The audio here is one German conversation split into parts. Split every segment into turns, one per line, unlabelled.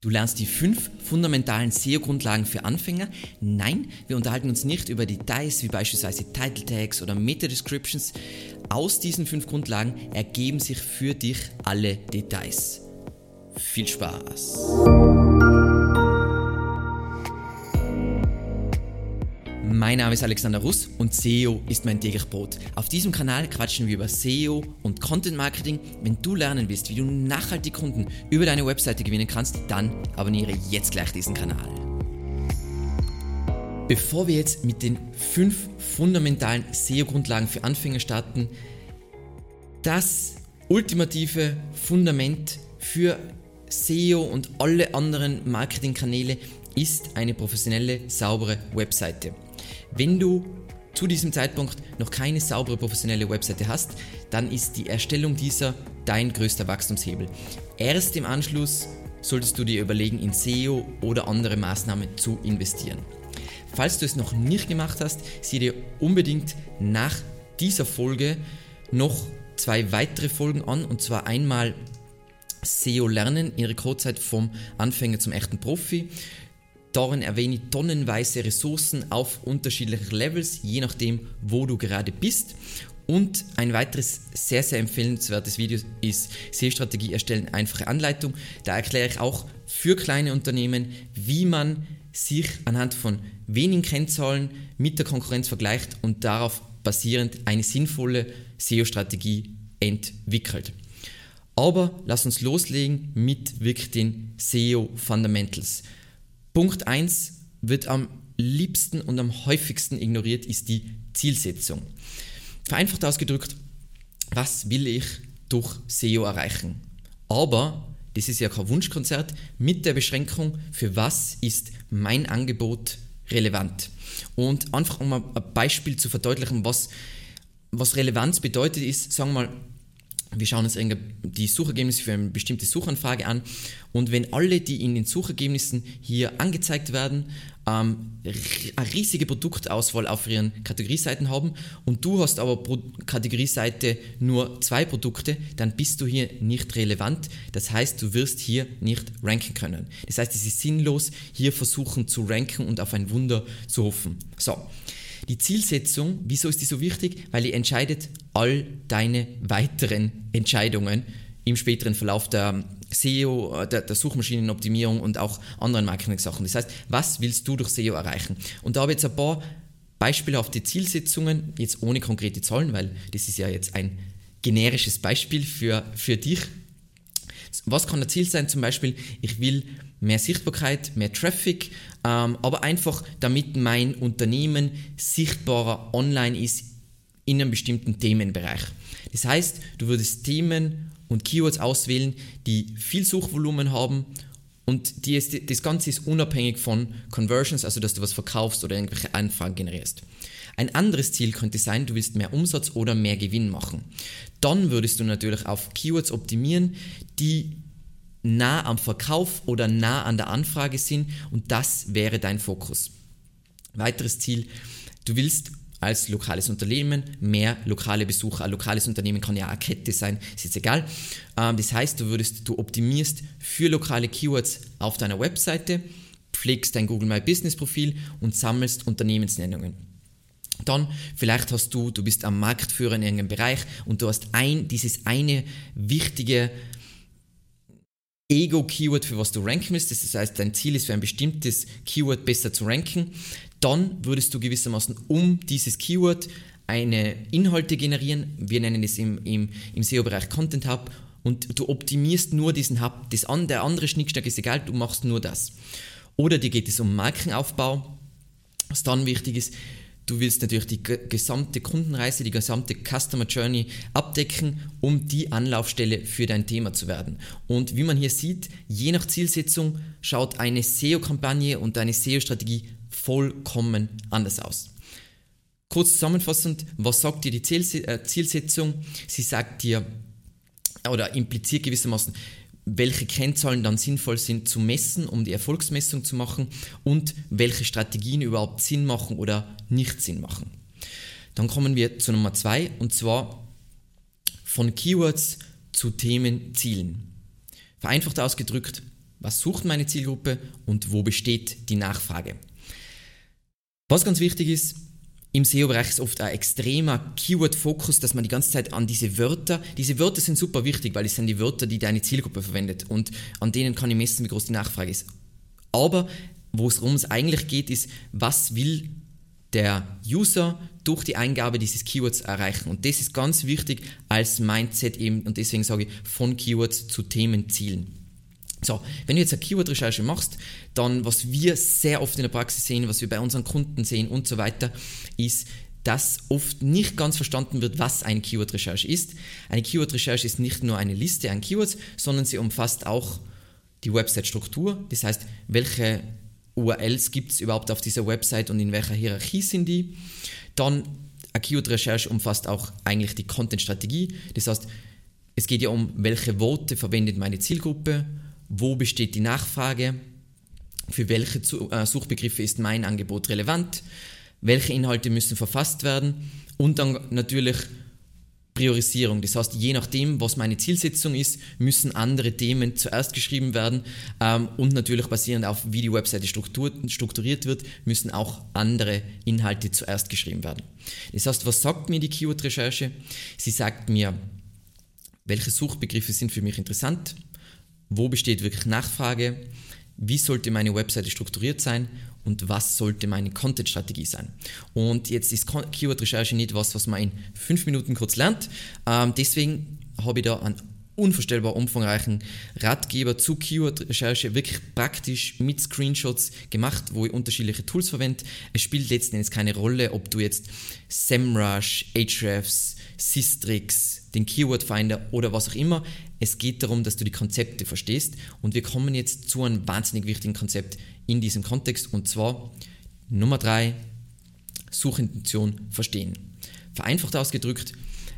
Du lernst die fünf fundamentalen SEO-Grundlagen für Anfänger? Nein, wir unterhalten uns nicht über Details wie beispielsweise Title Tags oder Meta-Descriptions. Aus diesen fünf Grundlagen ergeben sich für dich alle Details. Viel Spaß! Mein Name ist Alexander Russ und SEO ist mein täglich Brot. Auf diesem Kanal quatschen wir über SEO und Content Marketing. Wenn du lernen willst, wie du nachhaltig Kunden über deine Webseite gewinnen kannst, dann abonniere jetzt gleich diesen Kanal. Bevor wir jetzt mit den fünf fundamentalen SEO-Grundlagen für Anfänger starten, das ultimative Fundament für SEO und alle anderen Marketingkanäle ist eine professionelle, saubere Webseite. Wenn du zu diesem Zeitpunkt noch keine saubere professionelle Webseite hast, dann ist die Erstellung dieser dein größter Wachstumshebel. Erst im Anschluss solltest du dir überlegen, in SEO oder andere Maßnahmen zu investieren. Falls du es noch nicht gemacht hast, sieh dir unbedingt nach dieser Folge noch zwei weitere Folgen an und zwar einmal SEO lernen, ihre Codezeit vom Anfänger zum echten Profi Darin erwähne ich tonnenweise Ressourcen auf unterschiedlichen Levels, je nachdem, wo du gerade bist. Und ein weiteres sehr, sehr empfehlenswertes Video ist SEO-Strategie erstellen, einfache Anleitung. Da erkläre ich auch für kleine Unternehmen, wie man sich anhand von wenigen Kennzahlen mit der Konkurrenz vergleicht und darauf basierend eine sinnvolle SEO-Strategie entwickelt. Aber lass uns loslegen mit wirklich den SEO Fundamentals. Punkt 1 wird am liebsten und am häufigsten ignoriert, ist die Zielsetzung. Vereinfacht ausgedrückt, was will ich durch SEO erreichen? Aber, das ist ja kein Wunschkonzert, mit der Beschränkung, für was ist mein Angebot relevant? Und einfach um ein Beispiel zu verdeutlichen, was, was Relevanz bedeutet, ist, sagen wir mal, wir schauen uns die Suchergebnisse für eine bestimmte Suchanfrage an und wenn alle, die in den Suchergebnissen hier angezeigt werden, ähm, eine riesige Produktauswahl auf ihren Kategorieseiten haben und du hast aber pro Kategorieseite nur zwei Produkte, dann bist du hier nicht relevant. Das heißt, du wirst hier nicht ranken können. Das heißt, es ist sinnlos, hier versuchen zu ranken und auf ein Wunder zu hoffen. So. Die Zielsetzung, wieso ist die so wichtig? Weil die entscheidet all deine weiteren Entscheidungen im späteren Verlauf der SEO, der, der Suchmaschinenoptimierung und auch anderen Marketing-Sachen. Das heißt, was willst du durch SEO erreichen? Und da habe ich jetzt ein paar beispielhafte Zielsetzungen, jetzt ohne konkrete Zahlen, weil das ist ja jetzt ein generisches Beispiel für, für dich. Was kann das Ziel sein? Zum Beispiel, ich will mehr Sichtbarkeit, mehr Traffic, ähm, aber einfach damit mein Unternehmen sichtbarer online ist in einem bestimmten Themenbereich. Das heißt, du würdest Themen und Keywords auswählen, die viel Suchvolumen haben und die ist, das Ganze ist unabhängig von Conversions, also dass du was verkaufst oder irgendwelche Anfragen generierst. Ein anderes Ziel könnte sein, du willst mehr Umsatz oder mehr Gewinn machen. Dann würdest du natürlich auf Keywords optimieren, die nah am Verkauf oder nah an der Anfrage sind und das wäre dein Fokus. Weiteres Ziel, du willst als lokales Unternehmen mehr lokale Besucher. Ein lokales Unternehmen kann ja eine Kette sein, ist jetzt egal. Ähm, das heißt, du würdest, du optimierst für lokale Keywords auf deiner Webseite, pflegst dein Google My Business Profil und sammelst Unternehmensnennungen. Dann vielleicht hast du, du bist am Marktführer in irgendeinem Bereich und du hast ein, dieses eine wichtige Ego-Keyword, für was du ranken willst. Das heißt, dein Ziel ist für ein bestimmtes Keyword besser zu ranken. Dann würdest du gewissermaßen um dieses Keyword eine Inhalte generieren. Wir nennen es im, im, im SEO-Bereich Content Hub und du optimierst nur diesen Hub. Das an, der andere Schnickschnack ist egal, du machst nur das. Oder dir geht es um Markenaufbau. Was dann wichtig ist, Du willst natürlich die gesamte Kundenreise, die gesamte Customer Journey abdecken, um die Anlaufstelle für dein Thema zu werden. Und wie man hier sieht, je nach Zielsetzung schaut eine SEO-Kampagne und eine SEO-Strategie vollkommen anders aus. Kurz zusammenfassend, was sagt dir die äh, Zielsetzung? Sie sagt dir oder impliziert gewissermaßen, welche Kennzahlen dann sinnvoll sind zu messen, um die Erfolgsmessung zu machen und welche Strategien überhaupt Sinn machen oder nicht Sinn machen. Dann kommen wir zu Nummer zwei und zwar von Keywords zu Themenzielen. Vereinfacht ausgedrückt, Was sucht meine Zielgruppe und wo besteht die Nachfrage? Was ganz wichtig ist, im SEO-Bereich ist oft ein extremer Keyword-Fokus, dass man die ganze Zeit an diese Wörter, diese Wörter sind super wichtig, weil es sind die Wörter, die deine Zielgruppe verwendet und an denen kann ich messen, wie groß die Nachfrage ist. Aber worum es eigentlich geht, ist, was will der User durch die Eingabe dieses Keywords erreichen. Und das ist ganz wichtig als Mindset eben, und deswegen sage ich, von Keywords zu Themenzielen. So, wenn du jetzt eine Keyword-Recherche machst, dann was wir sehr oft in der Praxis sehen, was wir bei unseren Kunden sehen und so weiter, ist, dass oft nicht ganz verstanden wird, was eine Keyword-Recherche ist. Eine Keyword-Recherche ist nicht nur eine Liste an Keywords, sondern sie umfasst auch die Website-Struktur, das heißt, welche URLs gibt es überhaupt auf dieser Website und in welcher Hierarchie sind die. Dann eine Keyword-Recherche umfasst auch eigentlich die Content-Strategie, das heißt, es geht ja um, welche Worte verwendet meine Zielgruppe, wo besteht die Nachfrage, für welche äh, Suchbegriffe ist mein Angebot relevant, welche Inhalte müssen verfasst werden und dann natürlich Priorisierung. Das heißt, je nachdem, was meine Zielsetzung ist, müssen andere Themen zuerst geschrieben werden ähm, und natürlich basierend auf, wie die Webseite strukturiert wird, müssen auch andere Inhalte zuerst geschrieben werden. Das heißt, was sagt mir die Keyword-Recherche? Sie sagt mir, welche Suchbegriffe sind für mich interessant, wo besteht wirklich Nachfrage, wie sollte meine Webseite strukturiert sein und was sollte meine Content-Strategie sein. Und jetzt ist Keyword-Recherche nicht was, was man in fünf Minuten kurz lernt. Ähm, deswegen habe ich da einen unvorstellbar umfangreichen Ratgeber zu Keyword-Recherche, wirklich praktisch mit Screenshots gemacht, wo ich unterschiedliche Tools verwende. Es spielt letzten Endes keine Rolle, ob du jetzt SEMrush, Ahrefs, Systrix, den Keyword Finder oder was auch immer. Es geht darum, dass du die Konzepte verstehst und wir kommen jetzt zu einem wahnsinnig wichtigen Konzept in diesem Kontext und zwar Nummer drei Suchintention verstehen. Vereinfacht ausgedrückt,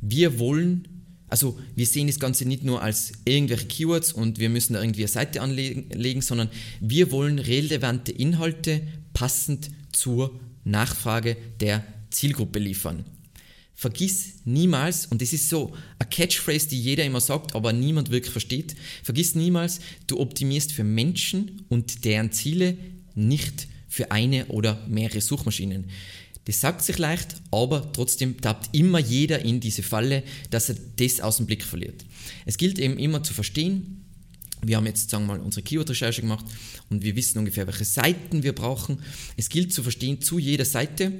wir wollen also wir sehen das Ganze nicht nur als irgendwelche Keywords und wir müssen da irgendwie eine Seite anlegen, sondern wir wollen relevante Inhalte passend zur Nachfrage der Zielgruppe liefern. Vergiss niemals, und das ist so eine Catchphrase, die jeder immer sagt, aber niemand wirklich versteht, vergiss niemals, du optimierst für Menschen und deren Ziele, nicht für eine oder mehrere Suchmaschinen. Das sagt sich leicht, aber trotzdem tappt immer jeder in diese Falle, dass er das aus dem Blick verliert. Es gilt eben immer zu verstehen, wir haben jetzt, sagen wir mal, unsere Keyword-Recherche gemacht und wir wissen ungefähr, welche Seiten wir brauchen. Es gilt zu verstehen zu jeder Seite,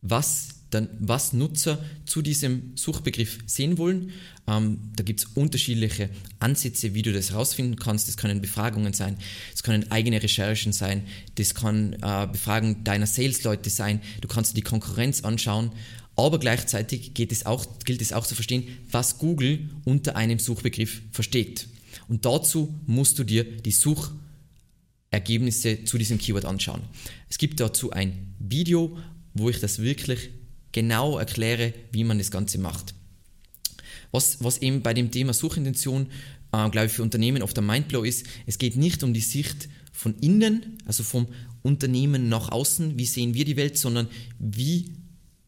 was dann was Nutzer zu diesem Suchbegriff sehen wollen. Ähm, da gibt es unterschiedliche Ansätze, wie du das herausfinden kannst. Das können Befragungen sein, das können eigene Recherchen sein, das kann äh, Befragen deiner Sales-Leute sein, du kannst die Konkurrenz anschauen. Aber gleichzeitig es auch, gilt es auch zu verstehen, was Google unter einem Suchbegriff versteht. Und dazu musst du dir die Suchergebnisse zu diesem Keyword anschauen. Es gibt dazu ein Video, wo ich das wirklich genau erkläre, wie man das Ganze macht. Was, was eben bei dem Thema Suchintention, äh, glaube ich, für Unternehmen oft ein Mindblow ist, es geht nicht um die Sicht von innen, also vom Unternehmen nach außen, wie sehen wir die Welt, sondern wie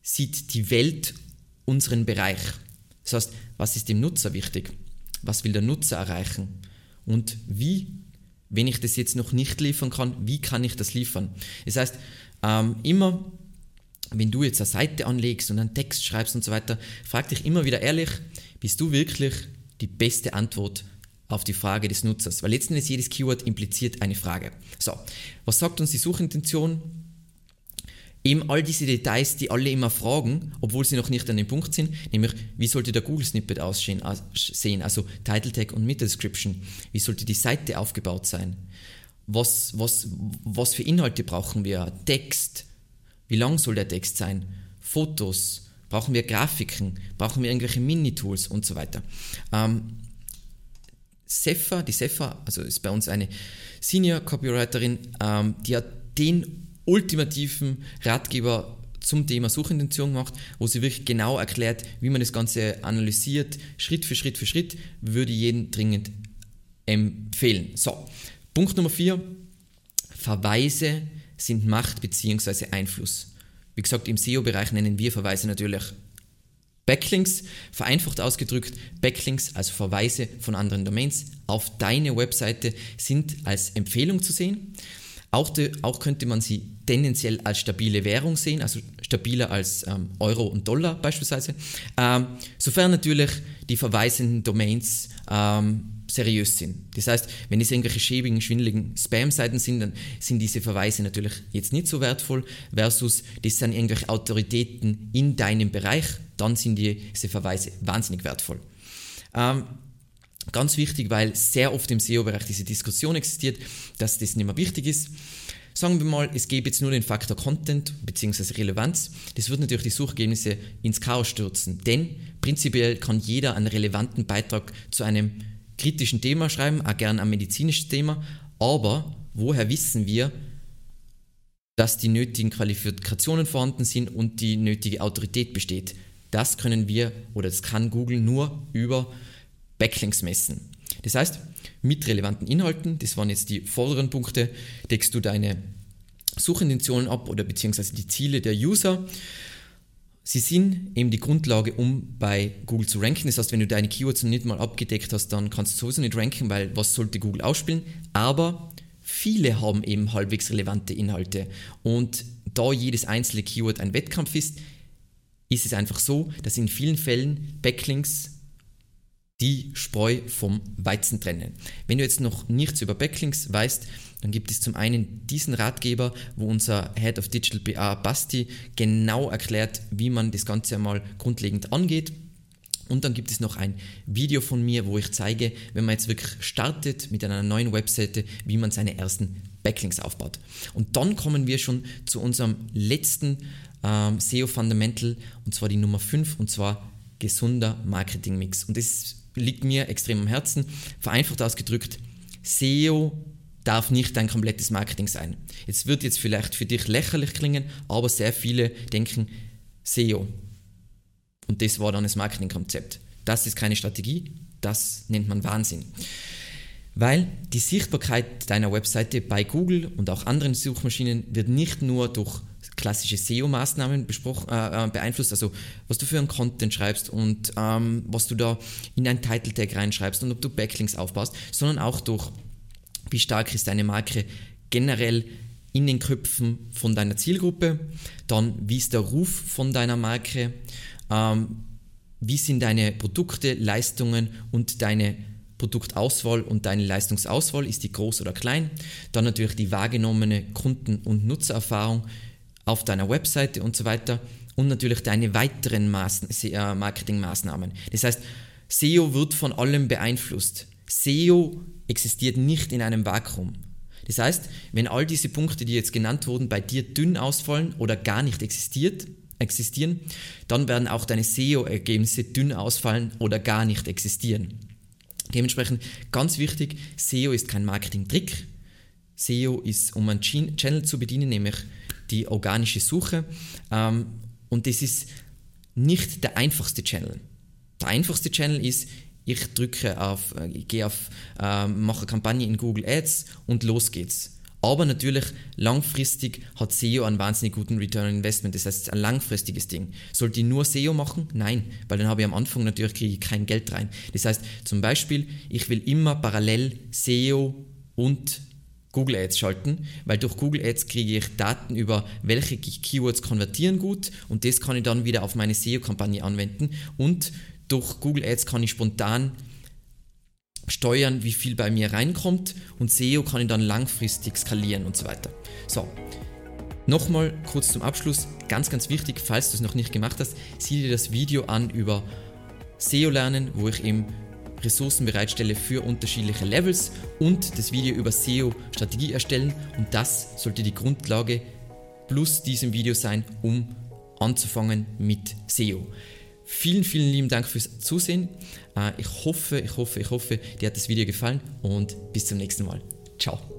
sieht die Welt unseren Bereich. Das heißt, was ist dem Nutzer wichtig? Was will der Nutzer erreichen? Und wie, wenn ich das jetzt noch nicht liefern kann, wie kann ich das liefern? Das heißt, ähm, immer wenn du jetzt eine Seite anlegst und einen Text schreibst und so weiter, frag dich immer wieder ehrlich, bist du wirklich die beste Antwort auf die Frage des Nutzers? Weil letzten Endes jedes Keyword impliziert eine Frage. So, was sagt uns die Suchintention? Eben all diese Details, die alle immer fragen, obwohl sie noch nicht an dem Punkt sind, nämlich wie sollte der Google Snippet aussehen, also Title Tag und Meta Description, wie sollte die Seite aufgebaut sein, was, was, was für Inhalte brauchen wir, Text, wie lang soll der Text sein? Fotos? Brauchen wir Grafiken? Brauchen wir irgendwelche Mini-Tools und so weiter? Ähm, Sefa, die Sefa, also ist bei uns eine Senior Copywriterin, ähm, die hat den ultimativen Ratgeber zum Thema Suchintention gemacht, wo sie wirklich genau erklärt, wie man das Ganze analysiert, Schritt für Schritt für Schritt, würde jeden dringend empfehlen. So, Punkt Nummer 4, Verweise sind Macht bzw. Einfluss. Wie gesagt, im SEO-Bereich nennen wir Verweise natürlich Backlinks, vereinfacht ausgedrückt, Backlinks, also Verweise von anderen Domains, auf deine Webseite sind als Empfehlung zu sehen. Auch, de, auch könnte man sie tendenziell als stabile Währung sehen, also stabiler als ähm, Euro und Dollar beispielsweise, ähm, sofern natürlich die verweisenden Domains ähm, seriös sind. Das heißt, wenn es irgendwelche schäbigen, schwindeligen Spam-Seiten sind, dann sind diese Verweise natürlich jetzt nicht so wertvoll, versus das sind irgendwelche Autoritäten in deinem Bereich, dann sind diese Verweise wahnsinnig wertvoll. Ähm, Ganz wichtig, weil sehr oft im SEO-Bereich diese Diskussion existiert, dass das nicht mehr wichtig ist. Sagen wir mal, es gäbe jetzt nur den Faktor Content bzw. Relevanz. Das wird natürlich die Suchergebnisse ins Chaos stürzen, denn prinzipiell kann jeder einen relevanten Beitrag zu einem kritischen Thema schreiben, auch gern ein medizinisches Thema, aber woher wissen wir, dass die nötigen Qualifikationen vorhanden sind und die nötige Autorität besteht? Das können wir oder das kann Google nur über Backlinks messen. Das heißt, mit relevanten Inhalten, das waren jetzt die vorderen Punkte, deckst du deine Suchintentionen ab oder beziehungsweise die Ziele der User. Sie sind eben die Grundlage, um bei Google zu ranken. Das heißt, wenn du deine Keywords noch nicht mal abgedeckt hast, dann kannst du sowieso nicht ranken, weil was sollte Google ausspielen? Aber viele haben eben halbwegs relevante Inhalte. Und da jedes einzelne Keyword ein Wettkampf ist, ist es einfach so, dass in vielen Fällen Backlinks die Spreu vom Weizen trennen. Wenn du jetzt noch nichts über Backlinks weißt, dann gibt es zum einen diesen Ratgeber, wo unser Head of Digital BA Basti genau erklärt, wie man das Ganze einmal grundlegend angeht. Und dann gibt es noch ein Video von mir, wo ich zeige, wenn man jetzt wirklich startet mit einer neuen Webseite, wie man seine ersten Backlinks aufbaut. Und dann kommen wir schon zu unserem letzten ähm, SEO Fundamental, und zwar die Nummer 5, und zwar gesunder Marketing-Mix. Und das liegt mir extrem am Herzen. Vereinfacht ausgedrückt, SEO darf nicht dein komplettes Marketing sein. Es wird jetzt vielleicht für dich lächerlich klingen, aber sehr viele denken SEO. Und das war dann das Marketingkonzept. Das ist keine Strategie, das nennt man Wahnsinn. Weil die Sichtbarkeit deiner Webseite bei Google und auch anderen Suchmaschinen wird nicht nur durch klassische SEO-Maßnahmen äh, äh, beeinflusst, also was du für einen Content schreibst und ähm, was du da in ein Title Tag reinschreibst und ob du Backlinks aufbaust, sondern auch durch, wie stark ist deine Marke generell in den Köpfen von deiner Zielgruppe, dann wie ist der Ruf von deiner Marke, ähm, wie sind deine Produkte, Leistungen und deine Produktauswahl und deine Leistungsauswahl, ist die groß oder klein, dann natürlich die wahrgenommene Kunden- und Nutzererfahrung, auf deiner Webseite und so weiter und natürlich deine weiteren äh, Marketingmaßnahmen. Das heißt, SEO wird von allem beeinflusst. SEO existiert nicht in einem Vakuum. Das heißt, wenn all diese Punkte, die jetzt genannt wurden, bei dir dünn ausfallen oder gar nicht existiert, existieren, dann werden auch deine SEO-Ergebnisse dünn ausfallen oder gar nicht existieren. Dementsprechend ganz wichtig, SEO ist kein Marketing-Trick. SEO ist, um einen Channel zu bedienen, nämlich die organische Suche. Ähm, und das ist nicht der einfachste Channel. Der einfachste Channel ist, ich drücke auf, äh, ich gehe auf, äh, mache Kampagne in Google Ads und los geht's. Aber natürlich langfristig hat SEO einen wahnsinnig guten Return on Investment. Das heißt, es ist ein langfristiges Ding. Sollte ich nur SEO machen? Nein, weil dann habe ich am Anfang natürlich kriege ich kein Geld rein. Das heißt, zum Beispiel, ich will immer parallel SEO und Google Ads schalten, weil durch Google Ads kriege ich Daten über welche Keywords konvertieren gut und das kann ich dann wieder auf meine SEO-Kampagne anwenden und durch Google Ads kann ich spontan steuern, wie viel bei mir reinkommt und SEO kann ich dann langfristig skalieren und so weiter. So, nochmal kurz zum Abschluss, ganz, ganz wichtig, falls du es noch nicht gemacht hast, sieh dir das Video an über SEO lernen, wo ich eben Ressourcen bereitstelle für unterschiedliche Levels und das Video über SEO-Strategie erstellen und das sollte die Grundlage plus diesem Video sein, um anzufangen mit SEO. Vielen, vielen lieben Dank fürs Zusehen. Äh, ich hoffe, ich hoffe, ich hoffe, dir hat das Video gefallen und bis zum nächsten Mal. Ciao.